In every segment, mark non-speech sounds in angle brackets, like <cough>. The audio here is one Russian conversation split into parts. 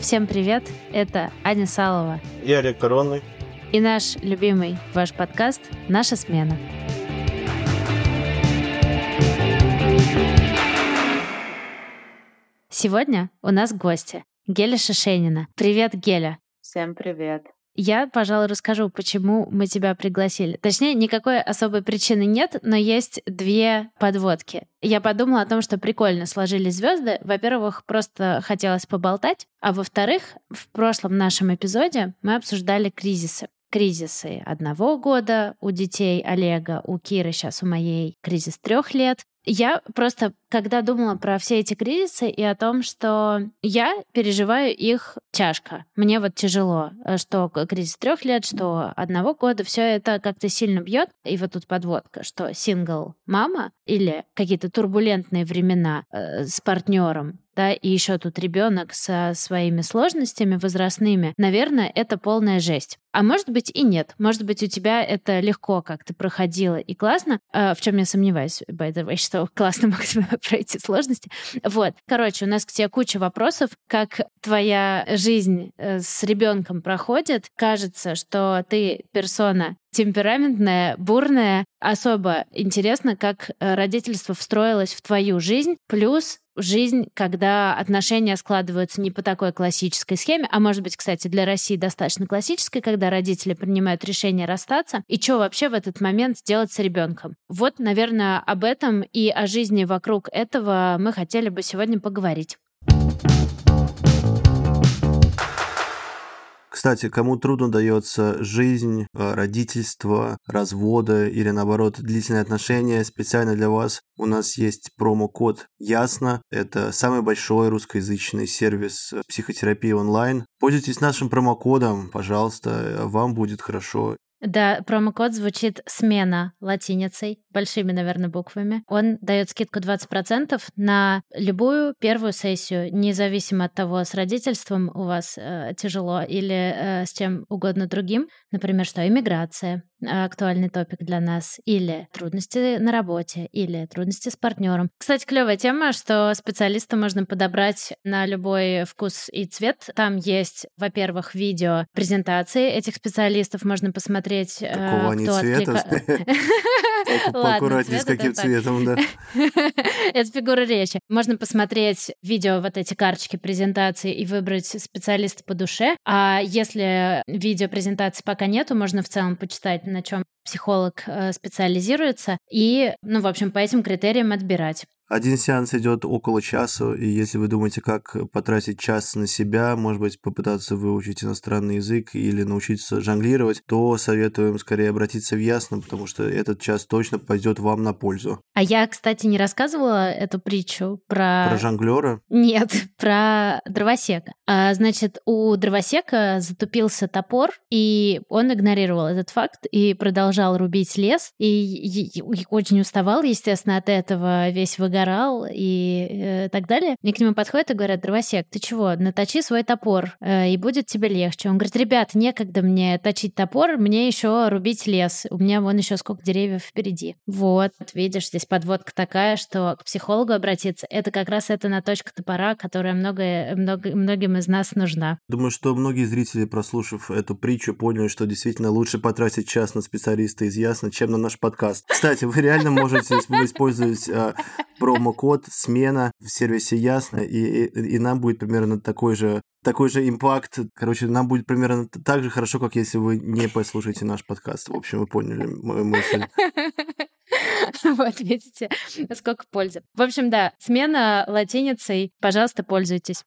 Всем привет! Это Аня Салова и Олег Коронный. И наш любимый ваш подкаст «Наша смена». Сегодня у нас гости. Геля Шишенина. Привет, Геля. Всем привет. Я, пожалуй, расскажу, почему мы тебя пригласили. Точнее, никакой особой причины нет, но есть две подводки. Я подумала о том, что прикольно сложились звезды. Во-первых, просто хотелось поболтать. А во-вторых, в прошлом нашем эпизоде мы обсуждали кризисы кризисы одного года у детей Олега, у Киры сейчас у моей кризис трех лет. Я просто, когда думала про все эти кризисы и о том, что я переживаю их тяжко, мне вот тяжело, э, что кризис трех лет, что одного года, все это как-то сильно бьет. И вот тут подводка, что сингл мама или какие-то турбулентные времена э, с партнером, да, и еще тут ребенок со своими сложностями возрастными, наверное, это полная жесть. А может быть и нет. Может быть, у тебя это легко как-то проходило и классно, э, в чем я сомневаюсь, by the way, <laughs> что классно <laughs> <laughs> могут пройти сложности. Вот. Короче, у нас к тебе куча вопросов, как твоя жизнь э, с ребенком проходит. Кажется, что ты персона темпераментная, бурная. Особо интересно, как э, родительство встроилось в твою жизнь. Плюс жизнь, когда отношения складываются не по такой классической схеме, а может быть, кстати, для России достаточно классической, когда родители принимают решение расстаться, и что вообще в этот момент делать с ребенком. Вот, наверное, об этом и о жизни вокруг этого мы хотели бы сегодня поговорить. Кстати, кому трудно дается жизнь, э, родительство, разводы или наоборот длительные отношения, специально для вас у нас есть промокод Ясно. Это самый большой русскоязычный сервис э, психотерапии онлайн. Пользуйтесь нашим промокодом, пожалуйста, вам будет хорошо. Да, промокод звучит «смена» латиницей, большими, наверное, буквами. Он дает скидку 20% на любую первую сессию, независимо от того, с родительством у вас э, тяжело или э, с чем угодно другим. Например, что иммиграция, актуальный топик для нас, или трудности на работе, или трудности с партнером. Кстати, клевая тема, что специалиста можно подобрать на любой вкус и цвет. Там есть, во-первых, видео презентации этих специалистов, можно посмотреть, Какого кто отклика... <laughs> Поаккуратнее, с каким цветом, да. <laughs> Это фигура речи. Можно посмотреть видео, вот эти карточки презентации и выбрать специалиста по душе. А если видео презентации пока нету, можно в целом почитать, на чем психолог э, специализируется, и, ну, в общем, по этим критериям отбирать. Один сеанс идет около часа, и если вы думаете, как потратить час на себя, может быть, попытаться выучить иностранный язык или научиться жонглировать, то советуем скорее обратиться в Ясно, потому что этот час точно пойдет вам на пользу. А я, кстати, не рассказывала эту притчу про... Про жонглера? Нет, <laughs> про дровосека. А, значит, у дровосека затупился топор, и он игнорировал этот факт и продолжал рубить лес, и, и, и очень уставал, естественно, от этого весь выгорел загорал и э, так далее. Мне к нему подходят и говорят, дровосек, ты чего, наточи свой топор, э, и будет тебе легче. Он говорит, ребят, некогда мне точить топор, мне еще рубить лес. У меня вон еще сколько деревьев впереди. Вот, видишь, здесь подводка такая, что к психологу обратиться, это как раз эта наточка топора, которая много, много, многим из нас нужна. Думаю, что многие зрители, прослушав эту притчу, поняли, что действительно лучше потратить час на специалиста из Ясно, чем на наш подкаст. Кстати, вы реально можете использовать а, промокод «Смена» в сервисе Ясно, и, и, и нам будет примерно такой же такой же импакт. Короче, нам будет примерно так же хорошо, как если вы не послушаете наш подкаст. В общем, вы поняли мою мысль. <laughs> Вот, видите, сколько пользы. В общем, да, смена латиницей. Пожалуйста, пользуйтесь.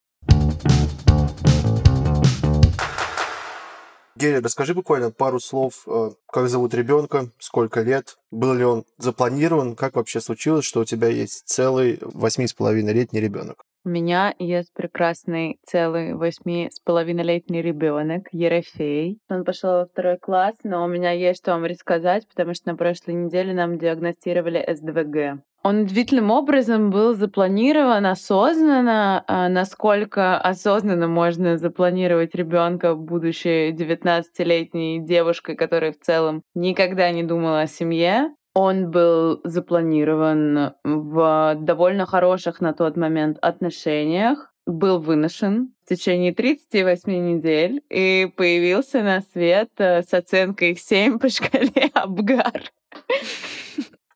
Геля, расскажи буквально пару слов, э, как зовут ребенка, сколько лет, был ли он запланирован, как вообще случилось, что у тебя есть целый восьми с половиной летний ребенок. У меня есть прекрасный целый восьми с половиной-летний ребенок Ерофей. Он пошел во второй класс, но у меня есть что вам рассказать, потому что на прошлой неделе нам диагностировали СДВГ. Он удивительным образом был запланирован осознанно, а насколько осознанно можно запланировать ребенка, будущей 19-летней девушкой, которая в целом никогда не думала о семье. Он был запланирован в довольно хороших на тот момент отношениях, был выношен в течение 38 недель и появился на свет э, с оценкой 7 по шкале <laughs> Абгар.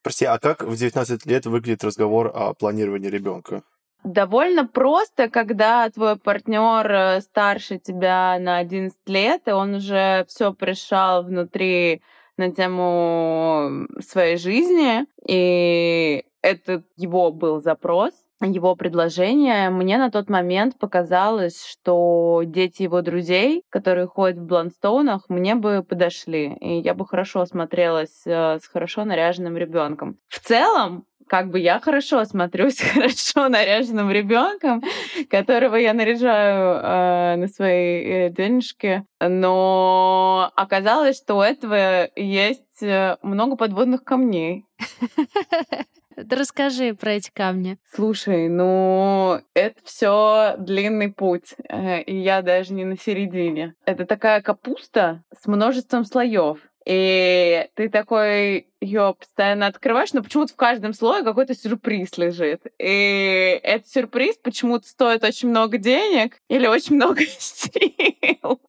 Прости, а как в 19 лет выглядит разговор о планировании ребенка? Довольно просто, когда твой партнер э, старше тебя на 11 лет, и он уже все пришел внутри на тему своей жизни, и это его был запрос, его предложение, мне на тот момент показалось, что дети его друзей, которые ходят в бланстоунах, мне бы подошли, и я бы хорошо смотрелась э, с хорошо наряженным ребенком. В целом, как бы я хорошо смотрюсь <laughs> хорошо наряженным ребенком, которого я наряжаю э, на своей э, денежке, но оказалось, что у этого есть э, много подводных камней. <laughs> Расскажи про эти камни. Слушай, ну это все длинный путь, э, и я даже не на середине. Это такая капуста с множеством слоев. И ты такой ее постоянно открываешь, но почему-то в каждом слое какой-то сюрприз лежит. И этот сюрприз почему-то стоит очень много денег или очень много <laughs> сил.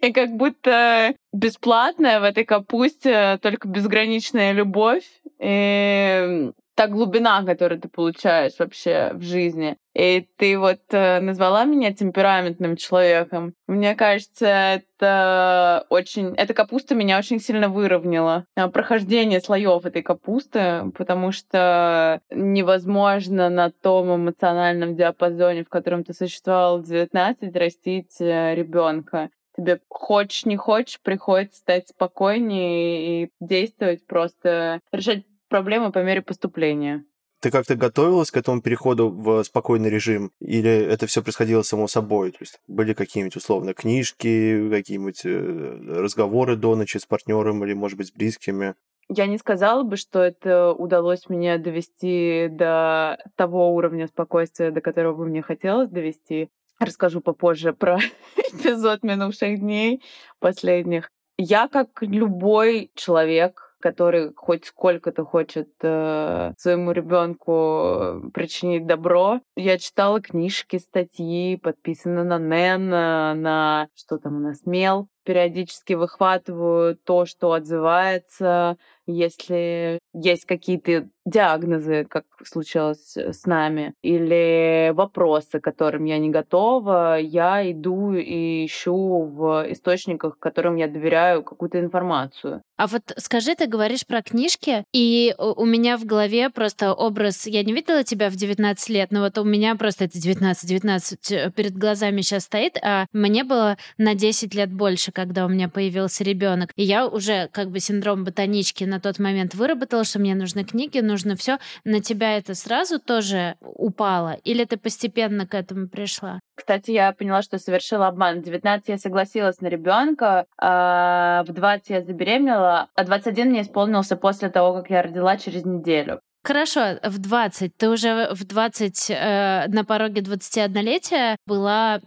И как будто бесплатная в этой капусте только безграничная любовь. И та глубина, которую ты получаешь вообще в жизни. И ты вот э, назвала меня темпераментным человеком. Мне кажется, это очень... Эта капуста меня очень сильно выровняла. А, прохождение слоев этой капусты, потому что невозможно на том эмоциональном диапазоне, в котором ты существовал в 19, растить э, ребенка тебе хочешь, не хочешь, приходится стать спокойнее и действовать просто, решать проблемы по мере поступления. Ты как-то готовилась к этому переходу в спокойный режим? Или это все происходило само собой? То есть были какие-нибудь условно книжки, какие-нибудь э, разговоры до ночи с партнером или, может быть, с близкими? Я не сказала бы, что это удалось мне довести до того уровня спокойствия, до которого бы мне хотелось довести. Расскажу попозже про <laughs> эпизод минувших дней последних. Я, как любой человек, который хоть сколько-то хочет э, своему ребенку э, причинить добро. Я читала книжки, статьи, подписана на Нэн, на что там у нас мел. Периодически выхватываю то, что отзывается, если есть какие-то диагнозы, как случилось с нами, или вопросы, к которым я не готова, я иду и ищу в источниках, которым я доверяю какую-то информацию. А вот скажи, ты говоришь про книжки, и у меня в голове просто образ, я не видела тебя в 19 лет, но вот у меня просто это 19-19 э, перед глазами сейчас стоит, а мне было на 10 лет больше, когда у меня появился ребенок. И я уже как бы синдром ботанички на тот момент выработала, что мне нужны книги, нужно все. На тебя это сразу тоже упало? Или ты постепенно к этому пришла? Кстати, я поняла, что совершила обман. В 19 я согласилась на ребенка, а в 20 я забеременела, а 21 мне исполнился после того, как я родила через неделю. Хорошо, в 20. Ты уже в 20 э, на пороге 21-летия была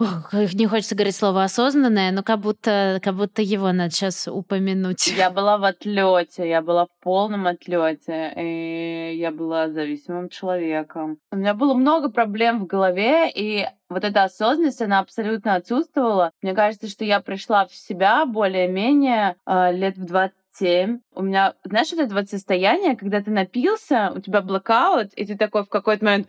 Ох, не хочется говорить слово осознанное, но как будто, как будто его надо сейчас упомянуть. Я была в отлете, я была в полном отлете, и я была зависимым человеком. У меня было много проблем в голове, и вот эта осознанность, она абсолютно отсутствовала. Мне кажется, что я пришла в себя более-менее э, лет в 20 7. У меня, знаешь, вот это вот состояние, когда ты напился, у тебя блокаут, и ты такой в какой-то момент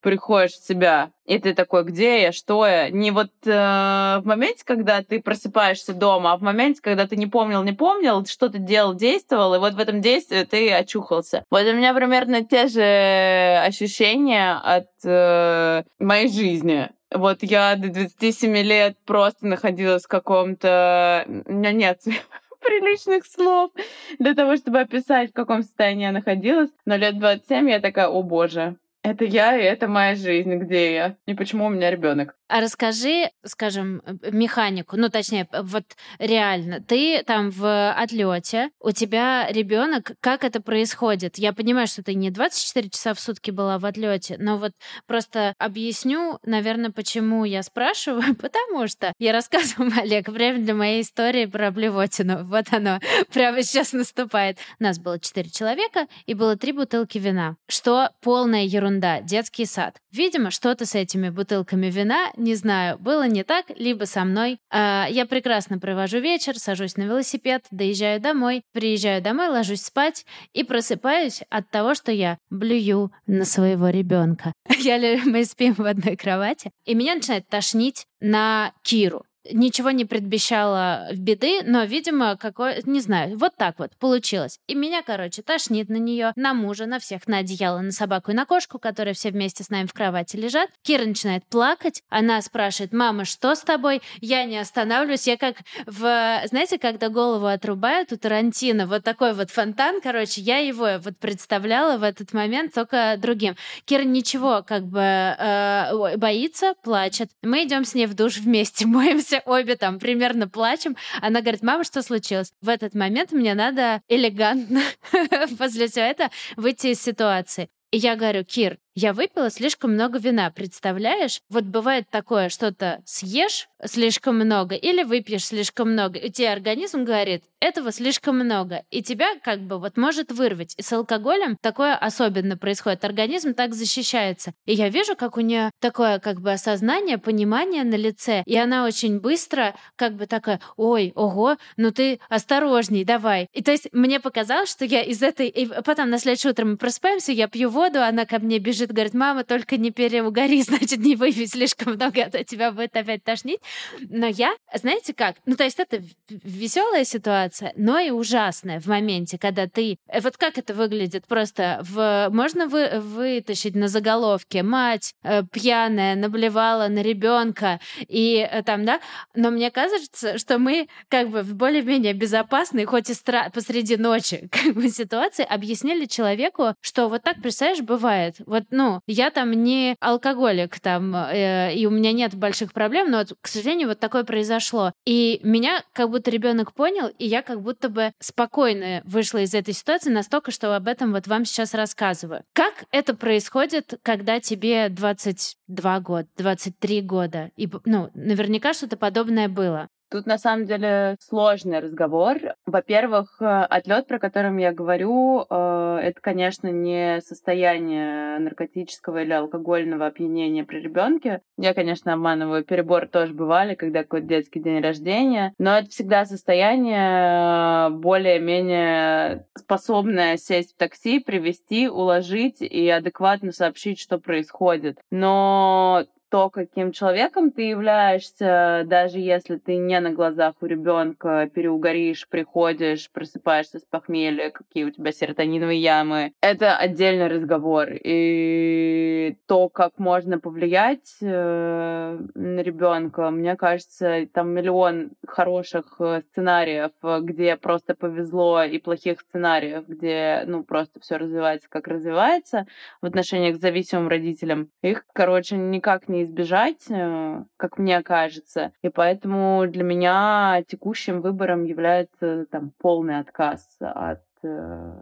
приходишь в себя. И ты такой, где я, что я? Не вот э, в моменте, когда ты просыпаешься дома, а в моменте, когда ты не помнил, не помнил, что ты делал, действовал, и вот в этом действии ты очухался. Вот у меня примерно те же ощущения от э, моей жизни. Вот я до 27 лет просто находилась в каком-то... У меня нет <laughs> приличных слов для того, чтобы описать, в каком состоянии я находилась. Но лет 27 я такая, о боже, это я, и это моя жизнь, где я, и почему у меня ребенок. А расскажи, скажем, механику, ну точнее, вот реально, ты там в отлете, у тебя ребенок, как это происходит? Я понимаю, что ты не 24 часа в сутки была в отлете, но вот просто объясню, наверное, почему я спрашиваю, <laughs> потому что я рассказываю, <laughs> Олег, время для моей истории про блевотину. Вот оно <laughs> прямо сейчас наступает. У нас было 4 человека и было 3 бутылки вина, что полная ерунда, детский сад. Видимо, что-то с этими бутылками вина не знаю, было не так, либо со мной. А, я прекрасно провожу вечер, сажусь на велосипед, доезжаю домой, приезжаю домой, ложусь спать и просыпаюсь от того, что я блюю на своего ребенка. <laughs> Я, мы спим в одной кровати, и меня начинает тошнить на Киру ничего не предвещало в беды, но, видимо, какой, не знаю, вот так вот получилось. И меня, короче, тошнит на нее, на мужа, на всех, на одеяло, на собаку и на кошку, которые все вместе с нами в кровати лежат. Кира начинает плакать, она спрашивает, мама, что с тобой? Я не останавливаюсь, я как в, знаете, когда голову отрубают у Тарантино, вот такой вот фонтан, короче, я его вот представляла в этот момент только другим. Кира ничего как бы э, боится, плачет. Мы идем с ней в душ вместе, <laughs> моемся все обе там примерно плачем. Она говорит, мама, что случилось? В этот момент мне надо элегантно <laughs> после всего этого выйти из ситуации. И я говорю, Кир, я выпила слишком много вина, представляешь? Вот бывает такое, что-то съешь слишком много или выпьешь слишком много, и тебе организм говорит, этого слишком много, и тебя как бы вот может вырвать. И с алкоголем такое особенно происходит. Организм так защищается. И я вижу, как у нее такое как бы осознание, понимание на лице, и она очень быстро как бы такая, ой, ого, ну ты осторожней, давай. И то есть мне показалось, что я из этой... И потом на следующее утро мы просыпаемся, я пью воду, она ко мне бежит бежит, говорит, мама, только не переугори, <laughs> значит, не выпей слишком много, а то тебя будет опять тошнить. Но я, знаете как, ну, то есть это веселая ситуация, но и ужасная в моменте, когда ты... Э, вот как это выглядит? Просто в... можно вы... вытащить на заголовке «Мать э, пьяная наблевала на ребенка» и э, там, да? Но мне кажется, что мы как бы в более-менее безопасной, хоть и стра... посреди ночи <laughs> как бы, ситуации объяснили человеку, что вот так, представляешь, бывает. Вот ну, я там не алкоголик там, э, и у меня нет больших проблем, но, вот, к сожалению, вот такое произошло. И меня как будто ребенок понял, и я как будто бы спокойно вышла из этой ситуации настолько, что об этом вот вам сейчас рассказываю. Как это происходит, когда тебе 22 года, 23 года? И, ну, наверняка что-то подобное было. Тут на самом деле сложный разговор. Во-первых, э, отлет, про который я говорю, э, это, конечно, не состояние наркотического или алкогольного опьянения при ребенке. Я, конечно, обманываю, перебор тоже бывали, когда какой-то детский день рождения, но это всегда состояние э, более-менее способное сесть в такси, привести, уложить и адекватно сообщить, что происходит. Но то, каким человеком ты являешься, даже если ты не на глазах у ребенка переугоришь, приходишь, просыпаешься с похмелья, какие у тебя серотониновые ямы, это отдельный разговор. И то, как можно повлиять э, на ребенка, мне кажется, там миллион хороших э, сценариев, где просто повезло, и плохих сценариев, где, ну, просто все развивается, как развивается в отношениях к зависимым родителям. Их, короче, никак не избежать, э, как мне кажется. И поэтому для меня текущим выбором является там полный отказ от э,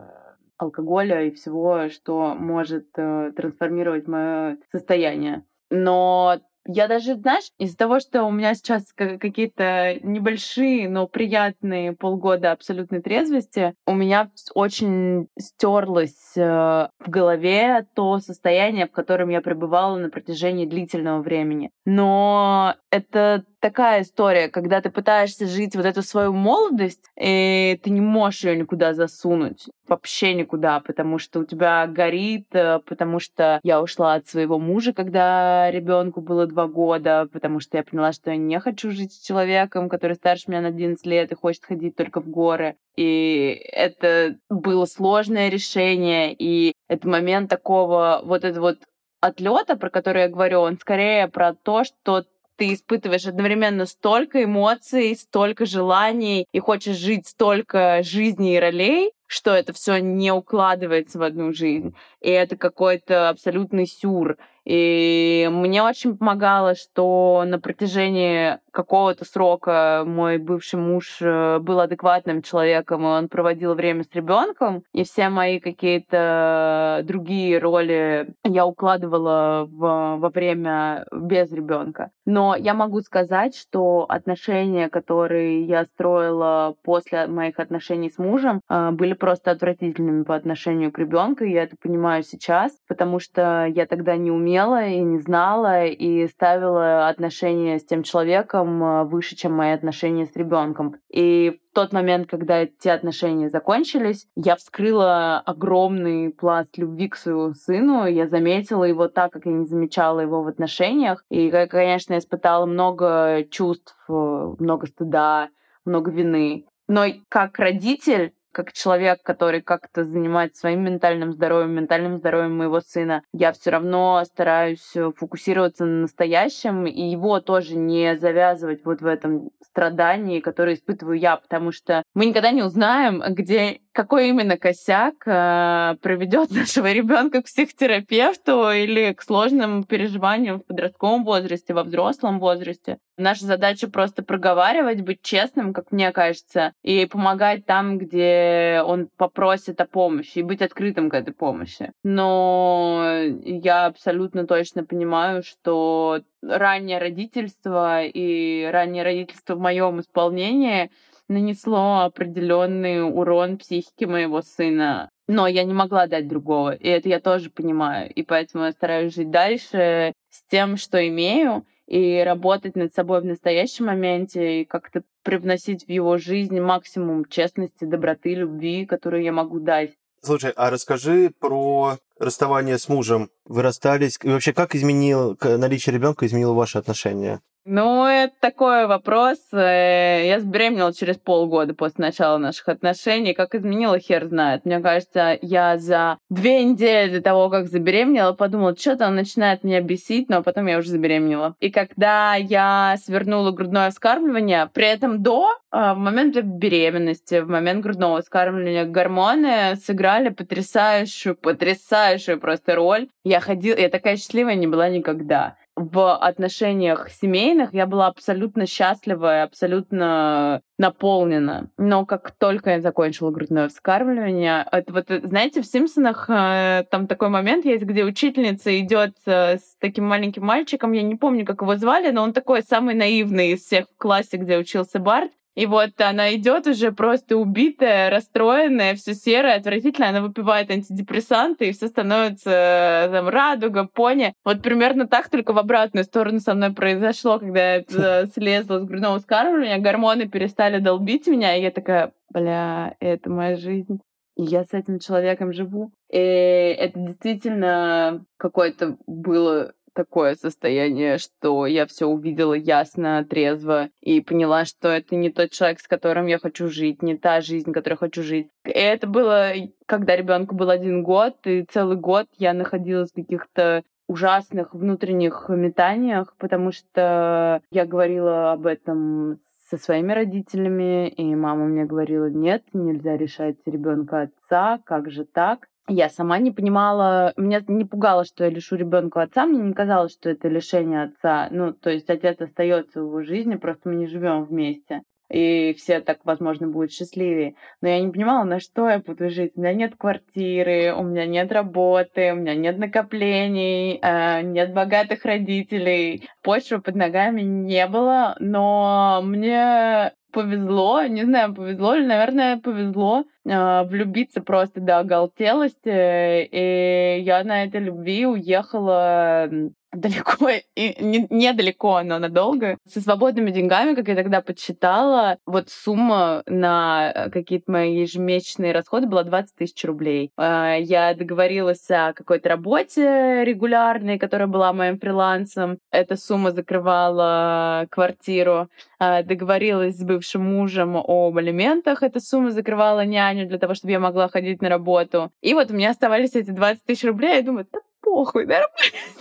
алкоголя и всего, что может э, трансформировать мое состояние. Но я даже, знаешь, из-за того, что у меня сейчас какие-то небольшие, но приятные полгода абсолютной трезвости, у меня очень стерлось э, в голове то состояние, в котором я пребывала на протяжении длительного времени. Но это такая история, когда ты пытаешься жить вот эту свою молодость, и ты не можешь ее никуда засунуть, вообще никуда, потому что у тебя горит, э, потому что я ушла от своего мужа, когда ребенку было два года, потому что я поняла, что я не хочу жить с человеком, который старше меня на 11 лет и хочет ходить только в горы. И это было сложное решение, и это момент такого вот это вот отлета, про который я говорю, он скорее про то, что ты испытываешь одновременно столько эмоций, столько желаний и хочешь жить столько жизней и ролей, что это все не укладывается в одну жизнь. И это какой-то абсолютный сюр. И мне очень помогало, что на протяжении какого-то срока мой бывший муж э, был адекватным человеком, и он проводил время с ребенком, и все мои какие-то другие роли я укладывала в, во время без ребенка. Но я могу сказать, что отношения, которые я строила после моих отношений с мужем, э, были просто отвратительными по отношению к ребенку, и я это понимаю сейчас, потому что я тогда не умела умела и не знала, и ставила отношения с тем человеком а, выше, чем мои отношения с ребенком. И в тот момент, когда эти отношения закончились, я вскрыла огромный пласт любви к своему сыну. Я заметила его так, как я не замечала его в отношениях. И, конечно, я испытала много чувств, много стыда, много вины. Но как родитель как человек, который как-то занимается своим ментальным здоровьем, ментальным здоровьем моего сына, я все равно стараюсь э, фокусироваться на настоящем и его тоже не завязывать вот в этом страдании, которое испытываю я, потому что мы никогда не узнаем, где какой именно косяк э, приведет <laughs> нашего ребенка к психотерапевту или к сложным переживаниям в подростковом возрасте, во взрослом возрасте. Наша задача просто проговаривать, быть честным, как мне кажется, и помогать там, где он попросит о помощи, и быть открытым к этой помощи. Но я абсолютно точно понимаю, что раннее родительство и раннее родительство в моем исполнении нанесло определенный урон психике моего сына. Но я не могла дать другого, и это я тоже понимаю. И поэтому я стараюсь жить дальше с тем, что имею, и работать над собой в настоящем моменте, и как-то привносить в его жизнь максимум честности, доброты, любви, которую я могу дать. Слушай, а расскажи про расставание с мужем. Вы расстались, и вообще как изменил наличие ребенка изменило ваши отношения? Ну, это такой вопрос. Э, я забеременела через полгода после начала наших отношений. Как изменила, хер знает. Мне кажется, я за две недели до того, как забеременела, подумала, что-то он начинает меня бесить, но потом я уже забеременела. И когда я свернула грудное вскармливание, при этом до, э, в момент беременности, в момент грудного вскармливания, гормоны сыграли потрясающую, потрясающую просто роль. Я ходила, я такая счастливая не была никогда в отношениях семейных я была абсолютно счастлива и абсолютно наполнена. Но как только я закончила грудное вскармливание, это вот, знаете, в «Симпсонах» э, там такой момент есть, где учительница идет э, с таким маленьким мальчиком, я не помню, как его звали, но он такой самый наивный из всех в классе, где учился Барт, и вот она идет уже просто убитая, расстроенная, все серое, отвратительно. Она выпивает антидепрессанты, и все становится э, там радуга, пони. Вот примерно так, только в обратную сторону со мной произошло, когда я э, слезла с грудного вскармливания, гормоны перестали долбить меня, и я такая, бля, это моя жизнь. И я с этим человеком живу. И это действительно какое-то было такое состояние, что я все увидела ясно, трезво и поняла, что это не тот человек, с которым я хочу жить, не та жизнь, которую я хочу жить. И это было, когда ребенку был один год, и целый год я находилась в каких-то ужасных внутренних метаниях, потому что я говорила об этом со своими родителями, и мама мне говорила, нет, нельзя решать ребенка отца, как же так? Я сама не понимала, меня не пугало, что я лишу ребенка отца, мне не казалось, что это лишение отца. Ну, то есть отец остается в его жизни, просто мы не живем вместе. и все так, возможно, будут счастливее. Но я не понимала, на что я буду жить. У меня нет квартиры, у меня нет работы, у меня нет накоплений, э, нет богатых родителей. Почвы под ногами не было, но мне повезло, не знаю, повезло ли, наверное, повезло э, влюбиться просто до оголтелости, и я на этой любви уехала далеко, <laughs> и не, недалеко, но надолго. Со свободными деньгами, как я тогда подсчитала, вот сумма на э, какие-то мои ежемесячные расходы была 20 тысяч рублей. А, я договорилась о какой-то работе регулярной, которая была моим фрилансом. Эта сумма закрывала квартиру. А, договорилась с бывшим мужем об алиментах. Эта сумма закрывала няню для того, чтобы я могла ходить на работу. И вот у меня оставались эти 20 тысяч рублей. Я думаю, похуй, да,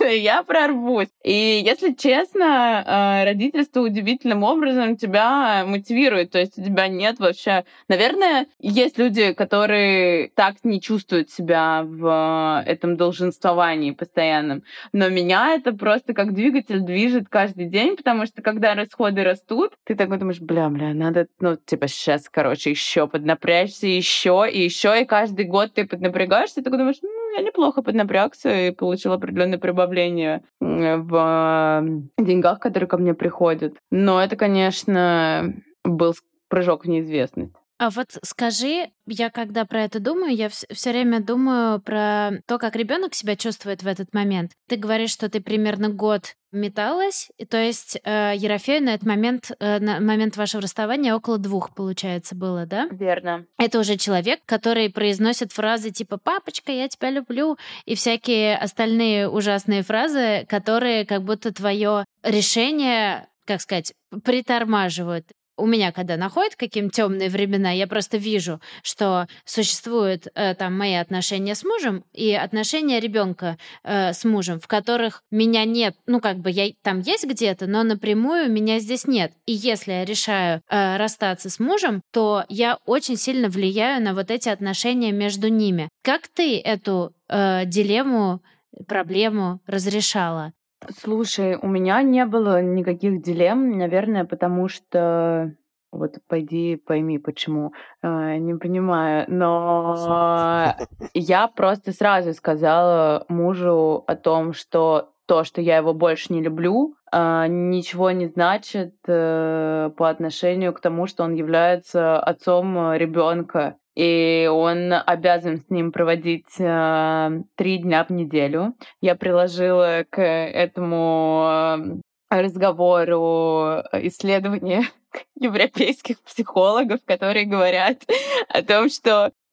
<laughs> я прорвусь. И, если честно, э, родительство удивительным образом тебя мотивирует, то есть у тебя нет вообще... Наверное, есть люди, которые так не чувствуют себя в этом долженствовании постоянном, но меня это просто как двигатель движет каждый день, потому что когда расходы растут, ты такой думаешь, бля, бля, надо, ну, типа, сейчас, короче, еще поднапрячься, еще и еще, и каждый год ты поднапрягаешься, и ты думаешь, ну, я неплохо поднапрягся, и получил определенное прибавление в деньгах, которые ко мне приходят. Но это, конечно, был прыжок в неизвестность. А вот скажи, я когда про это думаю, я все время думаю про то, как ребенок себя чувствует в этот момент. Ты говоришь, что ты примерно год металась, и, то есть э, Ерофею на этот момент, э, на момент вашего расставания около двух, получается, было, да? Верно. Это уже человек, который произносит фразы типа «папочка, я тебя люблю» и всякие остальные ужасные фразы, которые как будто твое решение как сказать, притормаживают у меня, когда находят какие-то темные времена, я просто вижу, что существуют э, там мои отношения с мужем и отношения ребенка э, с мужем, в которых меня нет, ну как бы я там есть где-то, но напрямую меня здесь нет. И если я решаю э, расстаться с мужем, то я очень сильно влияю на вот эти отношения между ними. Как ты эту э, дилемму, проблему разрешала? Слушай, у меня не было никаких дилемм, наверное, потому что вот пойди пойми, почему. Э, не понимаю. Но я просто сразу сказала мужу о том, что то, что я его больше не люблю, э, ничего не значит э, по отношению к тому, что он является отцом ребенка и он обязан с ним проводить э, три дня в неделю. Я приложила к этому разговору исследования <laughs> европейских психологов, которые говорят о том, что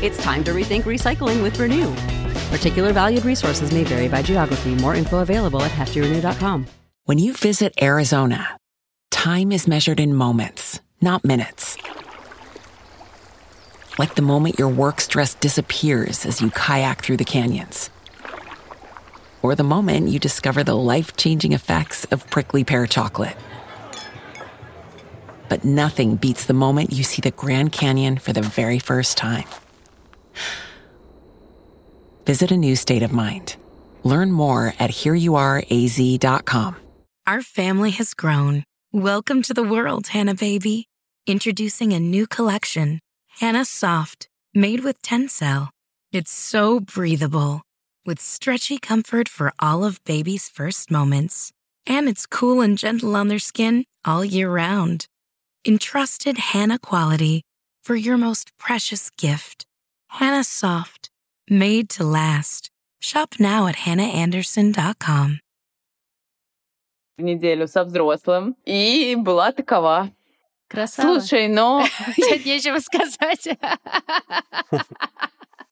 It's time to rethink recycling with Renew. Particular valued resources may vary by geography. More info available at heftyrenew.com. When you visit Arizona, time is measured in moments, not minutes. Like the moment your work stress disappears as you kayak through the canyons. Or the moment you discover the life changing effects of prickly pear chocolate. But nothing beats the moment you see the Grand Canyon for the very first time. Visit a new state of mind. Learn more at hereyouareaz.com. Our family has grown. Welcome to the world, Hannah Baby. Introducing a new collection, Hannah Soft, made with Tencel. It's so breathable, with stretchy comfort for all of baby's first moments. And it's cool and gentle on their skin all year round. Entrusted Hannah quality for your most precious gift. Hannah Soft, made to last. Shop now at hannahanderson.com. В неделю со взрослым и была такова. Красава. Слушай, но... <laughs> Нет нечего сказать. <laughs>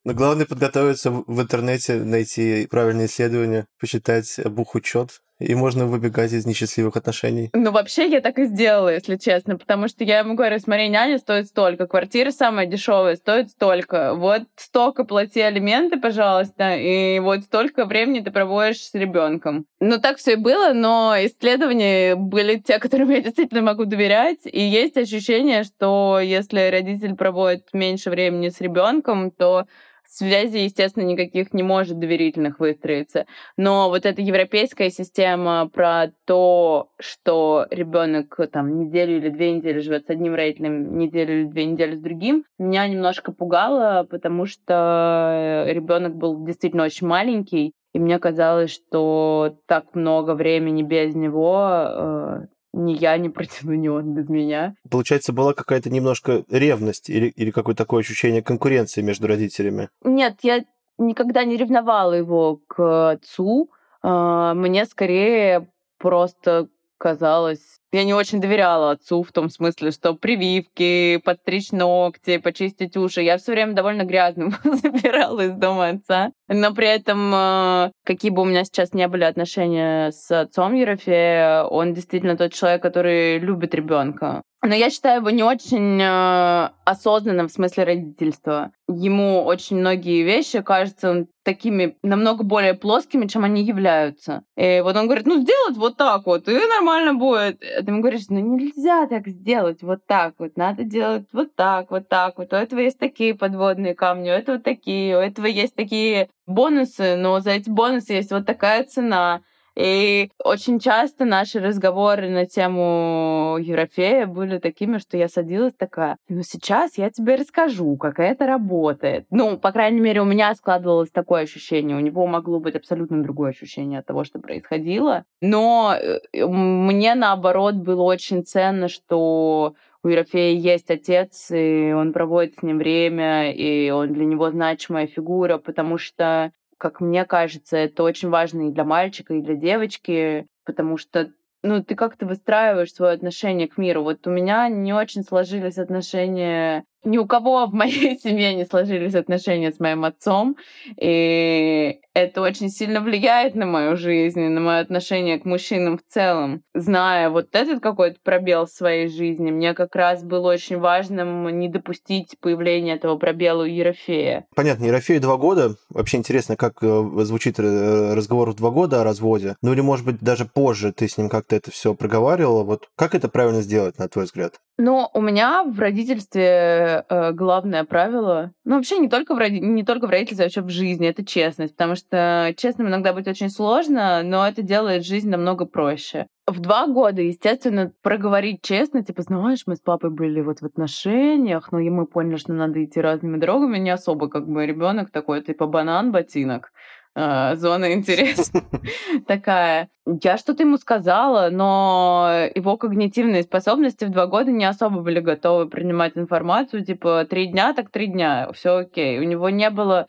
Но главное подготовиться в интернете, найти правильные исследования, посчитать бухучет и можно выбегать из несчастливых отношений. Ну, вообще, я так и сделала, если честно, потому что я ему говорю, смотри, няня стоит столько, квартира самая дешевая стоит столько, вот столько плати алименты, пожалуйста, и вот столько времени ты проводишь с ребенком. Ну, так все и было, но исследования были те, <laughs> которым я действительно могу доверять, и есть ощущение, что если родитель проводит меньше времени с ребенком, то связи, естественно, никаких не может доверительных выстроиться. Но вот эта европейская система про то, что ребенок там неделю или две недели живет с одним родителем, неделю или две недели с другим, меня немножко пугало, потому что ребенок был действительно очень маленький, и мне казалось, что так много времени без него э, ни я не протяну, ни он без меня. Получается, была какая-то немножко ревность или, или какое-то такое ощущение конкуренции между родителями? Нет, я никогда не ревновала его к отцу. А, мне скорее просто казалось... Я не очень доверяла отцу в том смысле, что прививки, подстричь ногти, почистить уши. Я все время довольно грязным <laughs> забирала из дома отца. Но при этом, э, какие бы у меня сейчас не были отношения с отцом Ерофея, он действительно тот человек, который любит ребенка. Но я считаю его не очень э, осознанным в смысле родительства. Ему очень многие вещи кажутся такими намного более плоскими, чем они являются. И вот он говорит, ну сделать вот так вот, и нормально будет. А ты ему говоришь, ну нельзя так сделать вот так вот, надо делать вот так, вот так вот. У этого есть такие подводные камни, у этого такие, у этого есть такие бонусы, но за эти бонусы есть вот такая цена. И очень часто наши разговоры на тему Ерофея были такими, что я садилась такая, ну сейчас я тебе расскажу, как это работает. Ну, по крайней мере, у меня складывалось такое ощущение. У него могло быть абсолютно другое ощущение от того, что происходило. Но э, мне, наоборот, было очень ценно, что у Ерофея есть отец, и он проводит с ним время, и он для него значимая фигура, потому что как мне кажется, это очень важно и для мальчика, и для девочки, потому что ну, ты как-то выстраиваешь свое отношение к миру. Вот у меня не очень сложились отношения ни у кого в моей <laughs> семье не сложились отношения с моим отцом, и это очень сильно влияет на мою жизнь и на мое отношение к мужчинам в целом. Зная вот этот какой-то пробел в своей жизни, мне как раз было очень важным не допустить появления этого пробела у Ерофея. Понятно, Ерофею два года. Вообще интересно, как э, звучит э, разговор в два года о разводе. Ну или, может быть, даже позже ты с ним как-то это все проговаривала. Вот как это правильно сделать, на твой взгляд? Но у меня в родительстве э, главное правило, ну вообще не только в роди... не только в родительстве, а вообще в жизни, это честность, потому что честным иногда быть очень сложно, но это делает жизнь намного проще. В два года, естественно, проговорить честно, типа, знаешь, мы с папой были вот в отношениях, но мы поняли, что надо идти разными дорогами, не особо как бы ребенок такой, типа банан, ботинок. А, зона интереса <laughs> такая. Я что-то ему сказала, но его когнитивные способности в два года не особо были готовы принимать информацию, типа три дня, так три дня, все окей. У него не было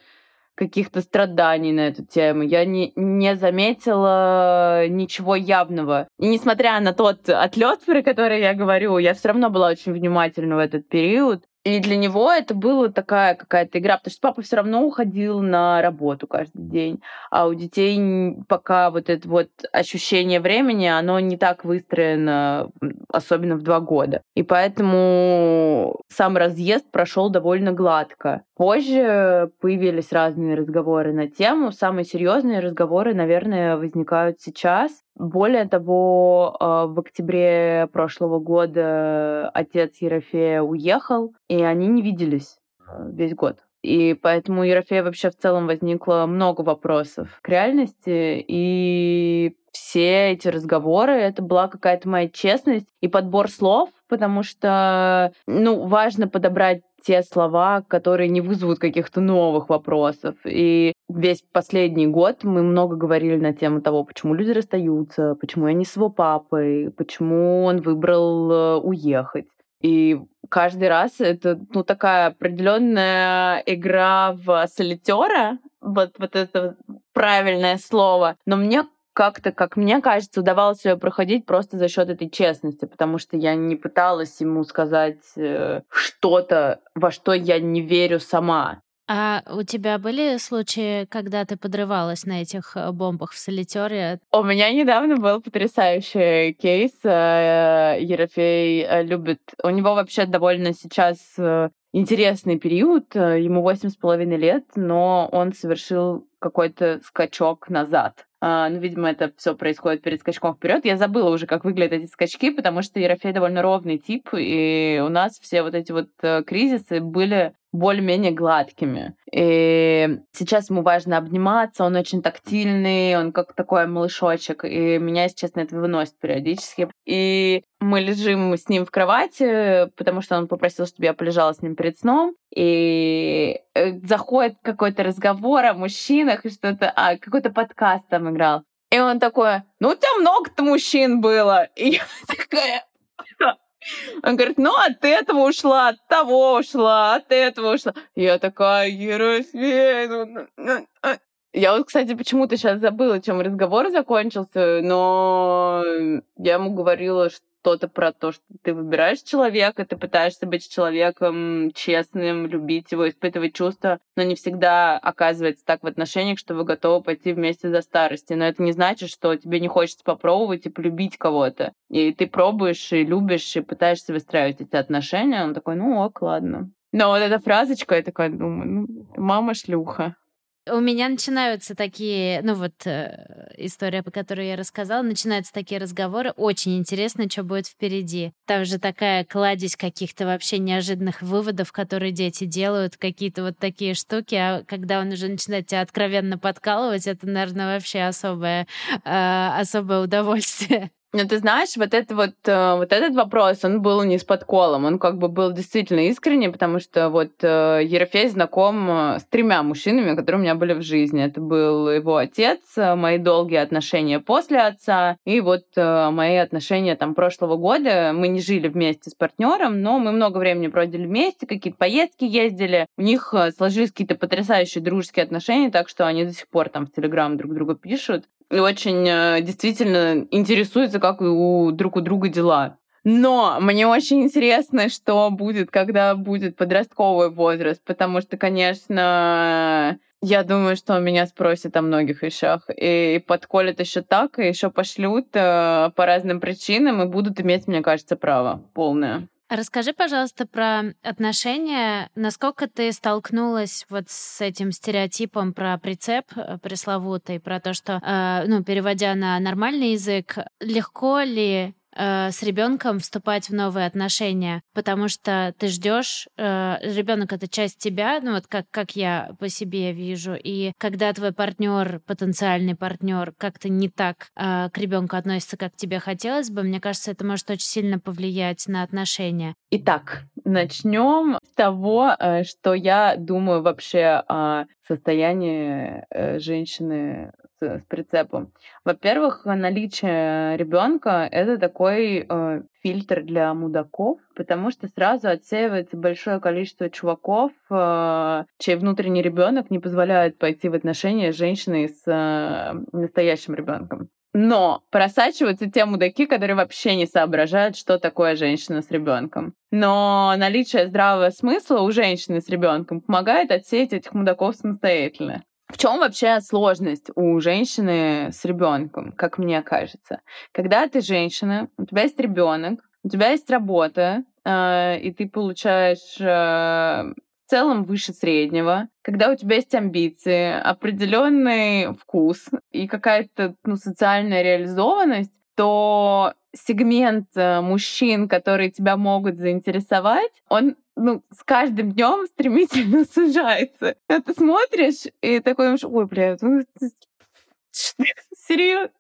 каких-то страданий на эту тему. Я не, не заметила ничего явного. И несмотря на тот отлет, про который я говорю, я все равно была очень внимательна в этот период. И для него это была такая какая-то игра, потому что папа все равно уходил на работу каждый день, а у детей пока вот это вот ощущение времени, оно не так выстроено, особенно в два года. И поэтому сам разъезд прошел довольно гладко. Позже появились разные разговоры на тему. Самые серьезные разговоры, наверное, возникают сейчас. Более того, а, в октябре прошлого года отец Ерофея уехал, и они не виделись а, весь год. И поэтому Ерофея вообще в целом возникло много вопросов к реальности, и все эти разговоры, это была какая-то моя честность и подбор слов, потому что, ну, важно подобрать те слова, которые не вызовут каких-то новых вопросов. И весь последний год мы много говорили на тему того, почему люди расстаются, почему я не с его папой, почему он выбрал э, уехать. И каждый раз это ну, такая определенная игра в солитера, вот, вот это правильное слово. Но мне как-то, как мне кажется, удавалось ее проходить просто за счет этой честности, потому что я не пыталась ему сказать э, что-то, во что я не верю сама. А у тебя были случаи, когда ты подрывалась на этих э, бомбах в солитере? У меня недавно был потрясающий кейс. Э, Ерофей э, любит... У него вообще довольно сейчас интересный период. Ему восемь с половиной лет, но он совершил какой-то скачок назад. А, ну, видимо, это все происходит перед скачком вперед. Я забыла уже, как выглядят эти скачки, потому что Ерофей довольно ровный тип, и у нас все вот эти вот кризисы были более-менее гладкими. И сейчас ему важно обниматься, он очень тактильный, он как такой малышочек, и меня, если честно, это выносит периодически. И мы лежим с ним в кровати, потому что он попросил, чтобы я полежала с ним перед сном, и э, заходит какой-то разговор о мужчинах и что-то, а, какой-то подкаст там играл. И он такой, ну, у тебя много-то мужчин было. И я такая, он говорит, ну, от этого ушла, от того ушла, от этого ушла. Я такая, Ерофей, ну, ну, ну а». я вот, кстати, почему-то сейчас забыла, чем разговор закончился, но я ему говорила, что что-то про то, что ты выбираешь человека, ты пытаешься быть человеком честным, любить его, испытывать чувства, но не всегда оказывается так в отношениях, что вы готовы пойти вместе за старости. Но это не значит, что тебе не хочется попробовать и полюбить кого-то. И ты пробуешь и любишь, и пытаешься выстраивать эти отношения. Он такой, ну ок, ладно. Но вот эта фразочка, я такая думаю, ну, мама шлюха. У меня начинаются такие, ну вот э, история, по которой я рассказала, начинаются такие разговоры. Очень интересно, что будет впереди. Там же такая кладезь каких-то вообще неожиданных выводов, которые дети делают, какие-то вот такие штуки. А когда он уже начинает тебя откровенно подкалывать, это, наверное, вообще особое, э, особое удовольствие. Но ты знаешь, вот, это вот, э, вот этот вопрос, он был не с подколом, он как бы был действительно искренний, потому что вот э, Ерофей знаком э, с тремя мужчинами, которые у меня были в жизни. Это был его отец, мои долгие отношения после отца, и вот мои отношения там прошлого года. Мы не жили вместе с партнером, но мы много времени проводили вместе, какие-то поездки ездили. У них сложились какие-то потрясающие дружеские отношения, так что они до сих пор там в Телеграм друг друга пишут и очень э, действительно интересуются, как у друг у друга дела. Но мне очень интересно, что будет, когда будет подростковый возраст, потому что, конечно, я думаю, что меня спросит о многих вещах. И подколят еще так, и еще пошлют э, по разным причинам, и будут иметь, мне кажется, право полное. Расскажи, пожалуйста, про отношения. Насколько ты столкнулась вот с этим стереотипом про прицеп э, пресловутый, про то, что, э, ну, переводя на нормальный язык, легко ли э, с ребенком вступать в новые отношения, потому что ты ждешь, э, ребенок это часть тебя, ну вот как, как я по себе вижу, и когда твой партнер, потенциальный партнер, как-то не так э, к ребенку относится, как тебе хотелось бы, мне кажется, это может очень сильно повлиять на отношения. Итак, начнем с того, э, что я думаю вообще о состоянии э, женщины с, прицепом. Во-первых, наличие ребенка это такой э, фильтр для мудаков, потому что сразу отсеивается большое количество чуваков, э, чей внутренний ребенок не позволяет пойти в отношения с женщиной с э, настоящим ребенком. Но просачиваются те мудаки, которые вообще не соображают, что такое женщина с ребенком. Но наличие здравого смысла у женщины с ребенком помогает отсеять этих мудаков самостоятельно. В чем вообще сложность у женщины с ребенком, как мне кажется? Когда ты женщина, у тебя есть ребенок, у тебя есть работа, э, и ты получаешь э, в целом выше среднего, когда у тебя есть амбиции, определенный вкус и какая-то ну, социальная реализованность, то сегмент э, мужчин, которые тебя могут заинтересовать, он ну, с каждым днем стремительно <laughs> сужается. А ты смотришь и такой думаешь, ой, блядь, ну, <laughs> серьезно?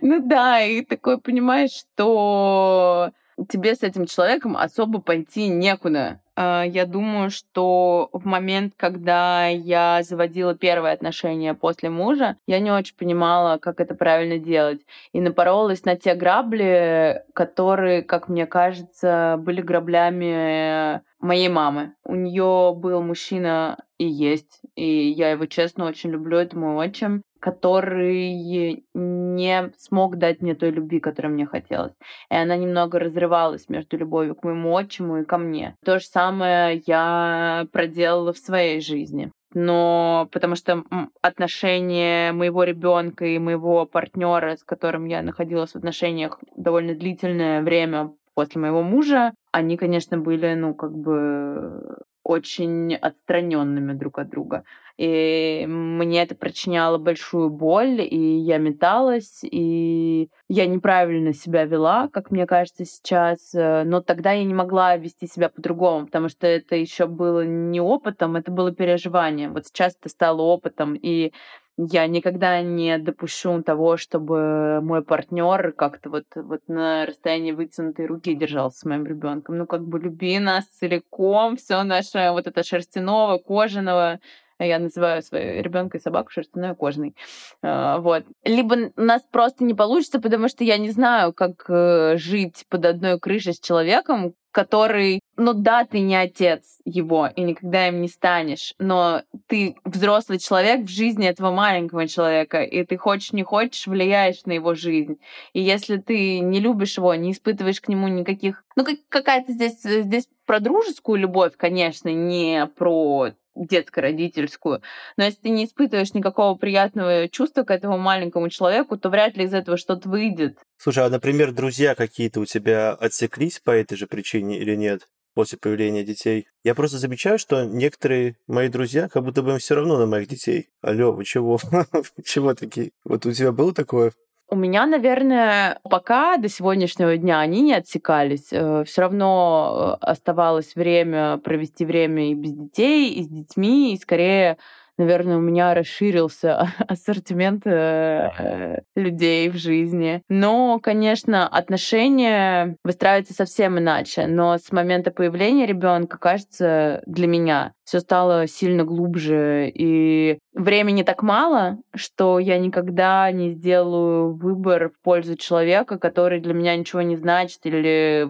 Ну да, и такой понимаешь, что тебе с этим человеком особо пойти некуда. А, я думаю, что в момент, когда я заводила первые отношения после мужа, я не очень понимала, как это правильно делать. И напоролась на те грабли, которые, как мне кажется, были граблями моей мамы. У нее был мужчина и есть, и я его честно очень люблю, это мой отчим который не смог дать мне той любви, которой мне хотелось. И она немного разрывалась между любовью к моему отчиму и ко мне. То же самое я проделала в своей жизни. но потому что отношения моего ребенка и моего партнера, с которым я находилась в отношениях довольно длительное время после моего мужа, они, конечно, были, ну, как бы очень отстраненными друг от друга. И мне это причиняло большую боль, и я металась, и я неправильно себя вела, как мне кажется сейчас. Э, но тогда я не могла вести себя по-другому, потому что это еще было не опытом, это было переживание. Вот сейчас это стало опытом, и я никогда не допущу того, чтобы мой партнер как-то вот, вот на расстоянии вытянутой руки держался с моим ребенком. Ну, как бы люби нас целиком, все наше вот это шерстяного, кожаного, я называю свою ребенка и собаку шерстяной и кожаный. А, вот. Либо у нас просто не получится, потому что я не знаю, как э, жить под одной крышей с человеком, который, ну да, ты не отец его и никогда им не станешь, но ты взрослый человек в жизни этого маленького человека, и ты хочешь не хочешь, влияешь на его жизнь. И если ты не любишь его, не испытываешь к нему никаких... Ну, какая-то здесь, здесь про дружескую любовь, конечно, не про детско-родительскую. Но если ты не испытываешь никакого приятного чувства к этому маленькому человеку, то вряд ли из этого что-то выйдет. Слушай, а, например, друзья какие-то у тебя отсеклись по этой же причине или нет? после появления детей. Я просто замечаю, что некоторые мои друзья, как будто бы им все равно на моих детей. Алло, вы чего? <laughs> чего такие? Вот у тебя было такое? У меня, наверное, пока до сегодняшнего дня они не отсекались. Э, Все равно э, оставалось время провести время и без детей, и с детьми, и скорее наверное, у меня расширился <laughs> ассортимент э, людей в жизни. Но, конечно, отношения выстраиваются совсем иначе. Но с момента появления ребенка, кажется, для меня все стало сильно глубже. И времени так мало, что я никогда не сделаю выбор в пользу человека, который для меня ничего не значит или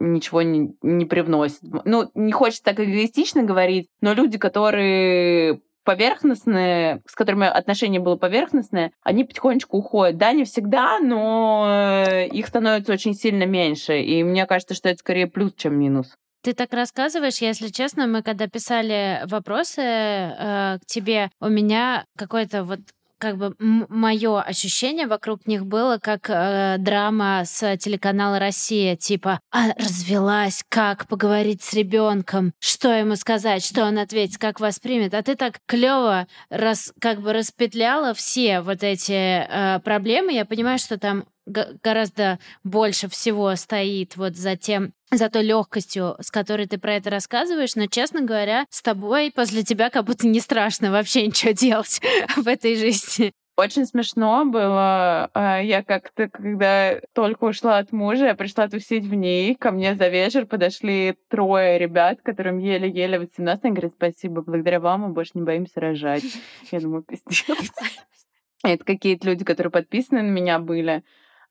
ничего не, не привносит. Ну, не хочется так эгоистично говорить, но люди, которые поверхностные, с которыми отношения было поверхностное, они потихонечку уходят. Да, не всегда, но э, их становится очень сильно меньше. И мне кажется, что это скорее плюс, чем минус. Ты так рассказываешь, если честно, мы когда писали вопросы э, к тебе, у меня какой-то вот как бы мое ощущение вокруг них было как э, драма с телеканала Россия, типа а развелась, как поговорить с ребенком, что ему сказать, что он ответит, как воспримет. А ты так клево раз как бы распетляла все вот эти э, проблемы. Я понимаю, что там гораздо больше всего стоит вот за тем, за той легкостью, с которой ты про это рассказываешь, но, честно говоря, с тобой после тебя как будто не страшно вообще ничего делать <laughs> в этой жизни. Очень смешно было. А, я как-то, когда только ушла от мужа, я пришла тусить в ней. Ко мне за вечер подошли трое ребят, которым еле-еле 18. Они говорят, спасибо, благодаря вам мы больше не боимся рожать. <laughs> Я думаю, пиздец. <laughs> Это какие-то люди, которые подписаны на меня были.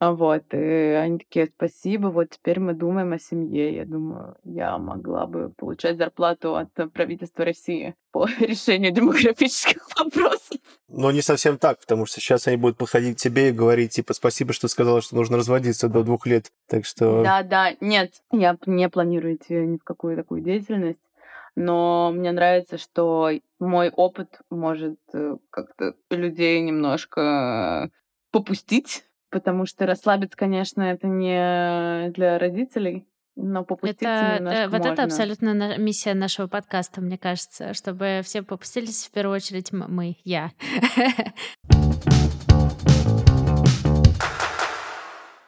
А вот, и они такие, спасибо, вот теперь мы думаем о семье. Я думаю, я могла бы получать зарплату от правительства России по <laughs> решению демографических <laughs> вопросов. Но не совсем так, потому что сейчас они будут подходить к тебе и говорить, типа, спасибо, что сказала, что нужно разводиться до двух лет. Так что... Да, да, нет, я не планирую идти ни в какую такую деятельность но мне нравится, что мой опыт может э, как-то людей немножко попустить потому что расслабиться, конечно, это не для родителей, но попуститься это, немножко да, Вот можно. это абсолютно миссия нашего подкаста, мне кажется, чтобы все попустились, в первую очередь мы, я. <laughs>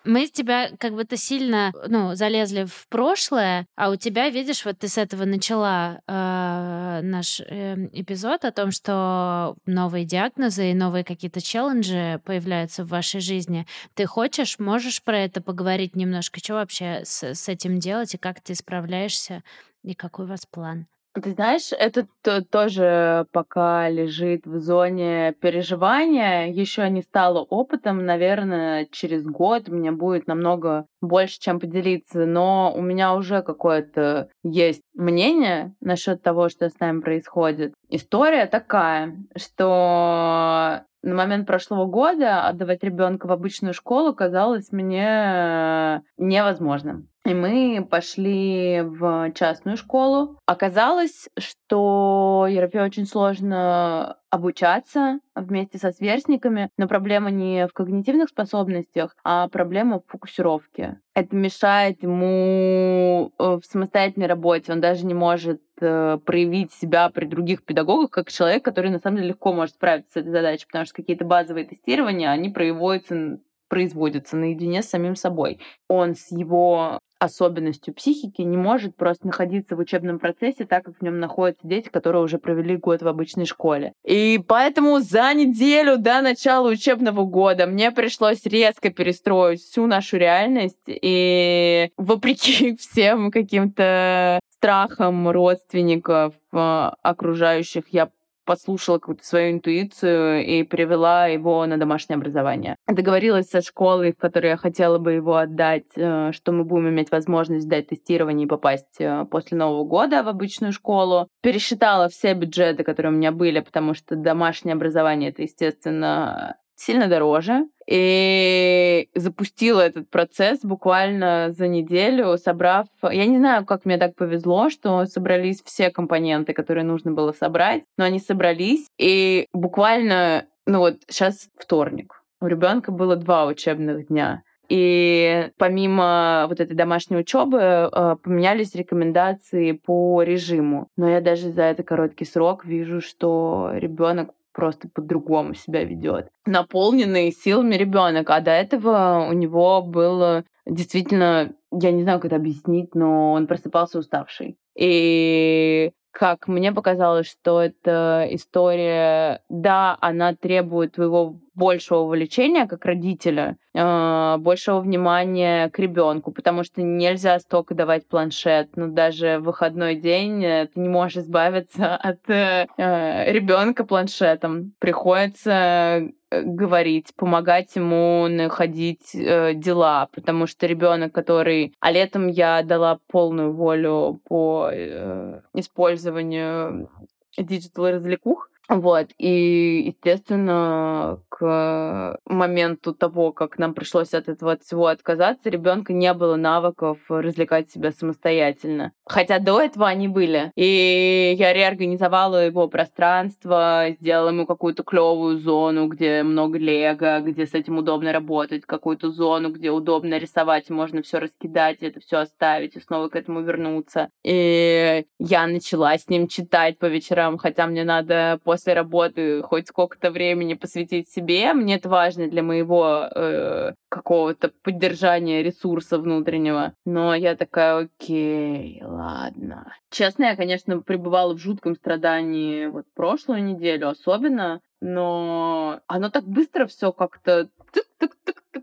мы с тебя как бы то сильно, ну, залезли в прошлое, а у тебя, видишь, вот ты с этого начала э, наш э, эпизод о том, что новые диагнозы и новые какие-то челленджи появляются в вашей жизни. Ты хочешь, можешь про это поговорить немножко? Что вообще с, с этим делать и как ты справляешься? И какой у вас план? Ты знаешь, это тоже пока лежит в зоне переживания, еще не стало опытом, наверное, через год мне будет намного больше, чем поделиться, но у меня уже какое-то есть мнение насчет того, что с нами происходит. История такая, что на момент прошлого года отдавать ребенка в обычную школу казалось мне невозможным. И мы пошли в частную школу. Оказалось, что Ерофе очень сложно обучаться вместе со сверстниками, но проблема не в когнитивных способностях, а проблема в фокусировке. Это мешает ему э, в самостоятельной работе. Он даже не может э, проявить себя при других педагогах как человек, который на самом деле легко может справиться с этой задачей, потому что какие-то базовые тестирования, они производятся производится наедине с самим собой. Он с его особенностью психики не может просто находиться в учебном процессе так, как в нем находятся дети, которые уже провели год в обычной школе. И поэтому за неделю до начала учебного года мне пришлось резко перестроить всю нашу реальность. И вопреки <laughs> всем каким-то страхам родственников, э, окружающих, я послушала какую-то свою интуицию и привела его на домашнее образование. Договорилась со школой, в которой я хотела бы его отдать, э, что мы будем иметь возможность сдать тестирование и попасть э, после Нового года в обычную школу. Пересчитала все бюджеты, которые у меня были, потому что домашнее образование — это, естественно, сильно дороже. И запустила этот процесс буквально за неделю, собрав... Я не знаю, как мне так повезло, что собрались все компоненты, которые нужно было собрать, но они собрались, и буквально, ну вот сейчас вторник. У ребенка было два учебных дня. И помимо вот этой домашней учебы э, поменялись рекомендации по режиму. Но я даже за этот короткий срок вижу, что ребенок просто по-другому себя ведет. Наполненный силами ребенок, а до этого у него был действительно, я не знаю, как это объяснить, но он просыпался уставший. И как мне показалось, что эта история, да, она требует твоего большего увлечения как родителя, э, большего внимания к ребенку, потому что нельзя столько давать планшет. Ну, даже в выходной день э, ты не можешь избавиться от э, ребенка планшетом. Приходится говорить, помогать ему находить э, дела, потому что ребенок, который, а летом я дала полную волю по э, использованию digital развлекух, вот, и, естественно, к моменту того, как нам пришлось от этого от всего отказаться, ребенка не было навыков развлекать себя самостоятельно. Хотя до этого они были. И я реорганизовала его пространство, сделала ему какую-то клевую зону, где много лего, где с этим удобно работать, какую-то зону, где удобно рисовать, можно все раскидать, это все оставить и снова к этому вернуться. И я начала с ним читать по вечерам, хотя мне надо после работы хоть сколько-то времени посвятить себе. Мне это важно для моего э, какого-то поддержания ресурса внутреннего. Но я такая, окей, ладно. Честно, я, конечно, пребывала в жутком страдании вот прошлую неделю особенно, но оно так быстро все как-то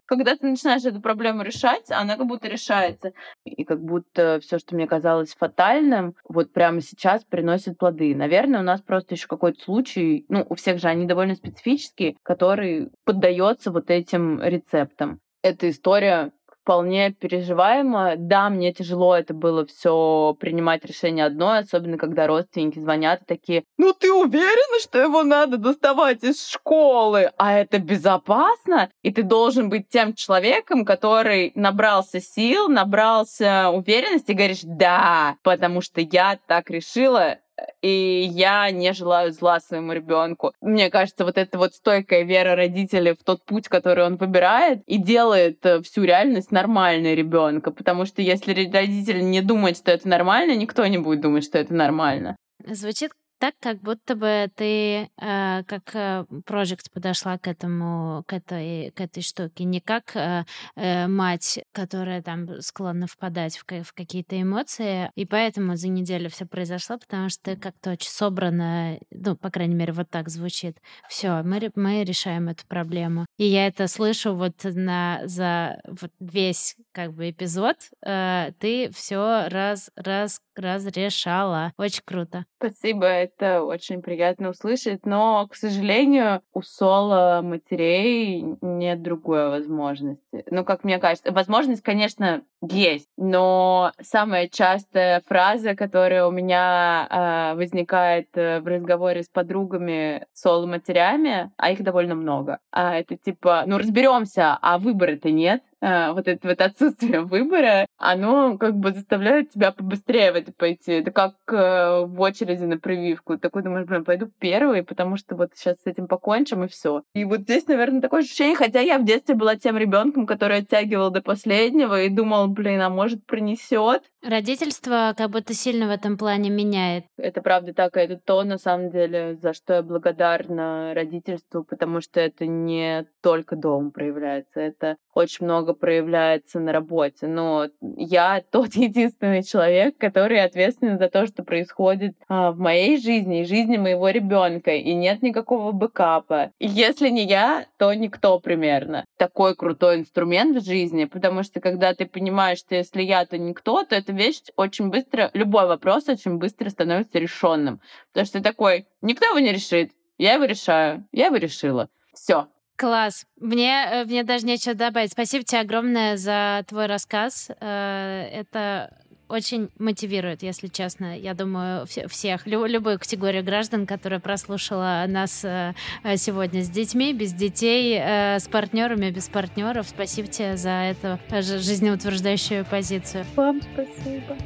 когда ты начинаешь эту проблему решать, она как будто решается. И как будто все, что мне казалось фатальным, вот прямо сейчас приносит плоды. Наверное, у нас просто еще какой-то случай, ну, у всех же они довольно специфические, который поддается вот этим рецептам. Эта история вполне переживаемо. Да, мне тяжело это было все принимать решение одной, особенно когда родственники звонят такие, ну ты уверена, что его надо доставать из школы? А это безопасно? И ты должен быть тем человеком, который набрался сил, набрался уверенности и говоришь, да, потому что я так решила, и я не желаю зла своему ребенку. Мне кажется, вот эта вот стойкая вера родителей в тот путь, который он выбирает, и делает э, всю реальность нормальной ребенка. Потому что если родитель не думает, что это нормально, никто не будет думать, что это нормально. Звучит так, как будто бы ты э, как э, project подошла к этому, к этой, к этой штуке, не как э, э, мать, которая там склонна впадать в, в какие-то эмоции, и поэтому за неделю все произошло, потому что ты как-то очень собрано, ну, по крайней мере, вот так звучит. Все, мы, мы решаем эту проблему. И я это слышу вот на, за вот весь как бы эпизод, э, ты все раз, раз, разрешала. Очень круто. Спасибо, это очень приятно услышать, но, к сожалению, у соло матерей нет другой возможности. Ну, как мне кажется, возможность, конечно, есть, но самая частая фраза, которая у меня э, возникает э, в разговоре с подругами соло-матерями, а их довольно много, а это типа, ну, разберемся, а выбора-то нет, э, вот это вот отсутствие выбора, оно как бы заставляет тебя побыстрее в это пойти. Это как э, в очереди на прививку. Такой думаешь, блин, пойду первый, потому что вот сейчас с этим покончим и все. И вот здесь, наверное, такое ощущение, хотя я в детстве была тем ребенком, который оттягивал до последнего и думал, блин, а может пронесет. Родительство как будто сильно в этом плане меняет. Это правда так, и это то, на самом деле, за что я благодарна родительству, потому что это не только дома проявляется, это очень много проявляется на работе. Но я <laughs> тот единственный человек, который ответственен за то, что происходит а, в моей жизни и жизни моего ребенка, и нет никакого бэкапа. Если не я, то никто примерно. Такой крутой инструмент в жизни, потому что когда ты понимаешь, что если я, то никто, то эта вещь очень быстро, любой вопрос очень быстро становится решенным. Потому что ты такой, никто его не решит, я его решаю, я его решила. Все, Класс. Мне, э, мне даже нечего добавить. Спасибо тебе огромное за твой рассказ. Э, это очень мотивирует, если честно. Я думаю, всех, любую категорию граждан, которая прослушала нас э, сегодня с детьми, без детей, с партнерами, без партнеров. Спасибо тебе за эту жизнеутверждающую позицию. Вам спасибо.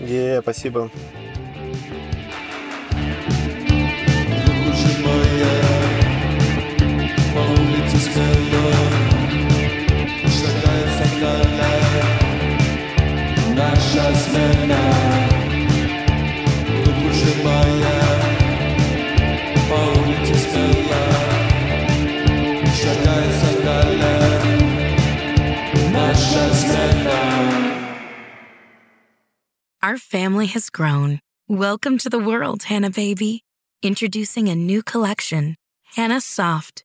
Е, спасибо. Our family has grown. Welcome to the world, Hannah Baby. Introducing a new collection, Hannah Soft,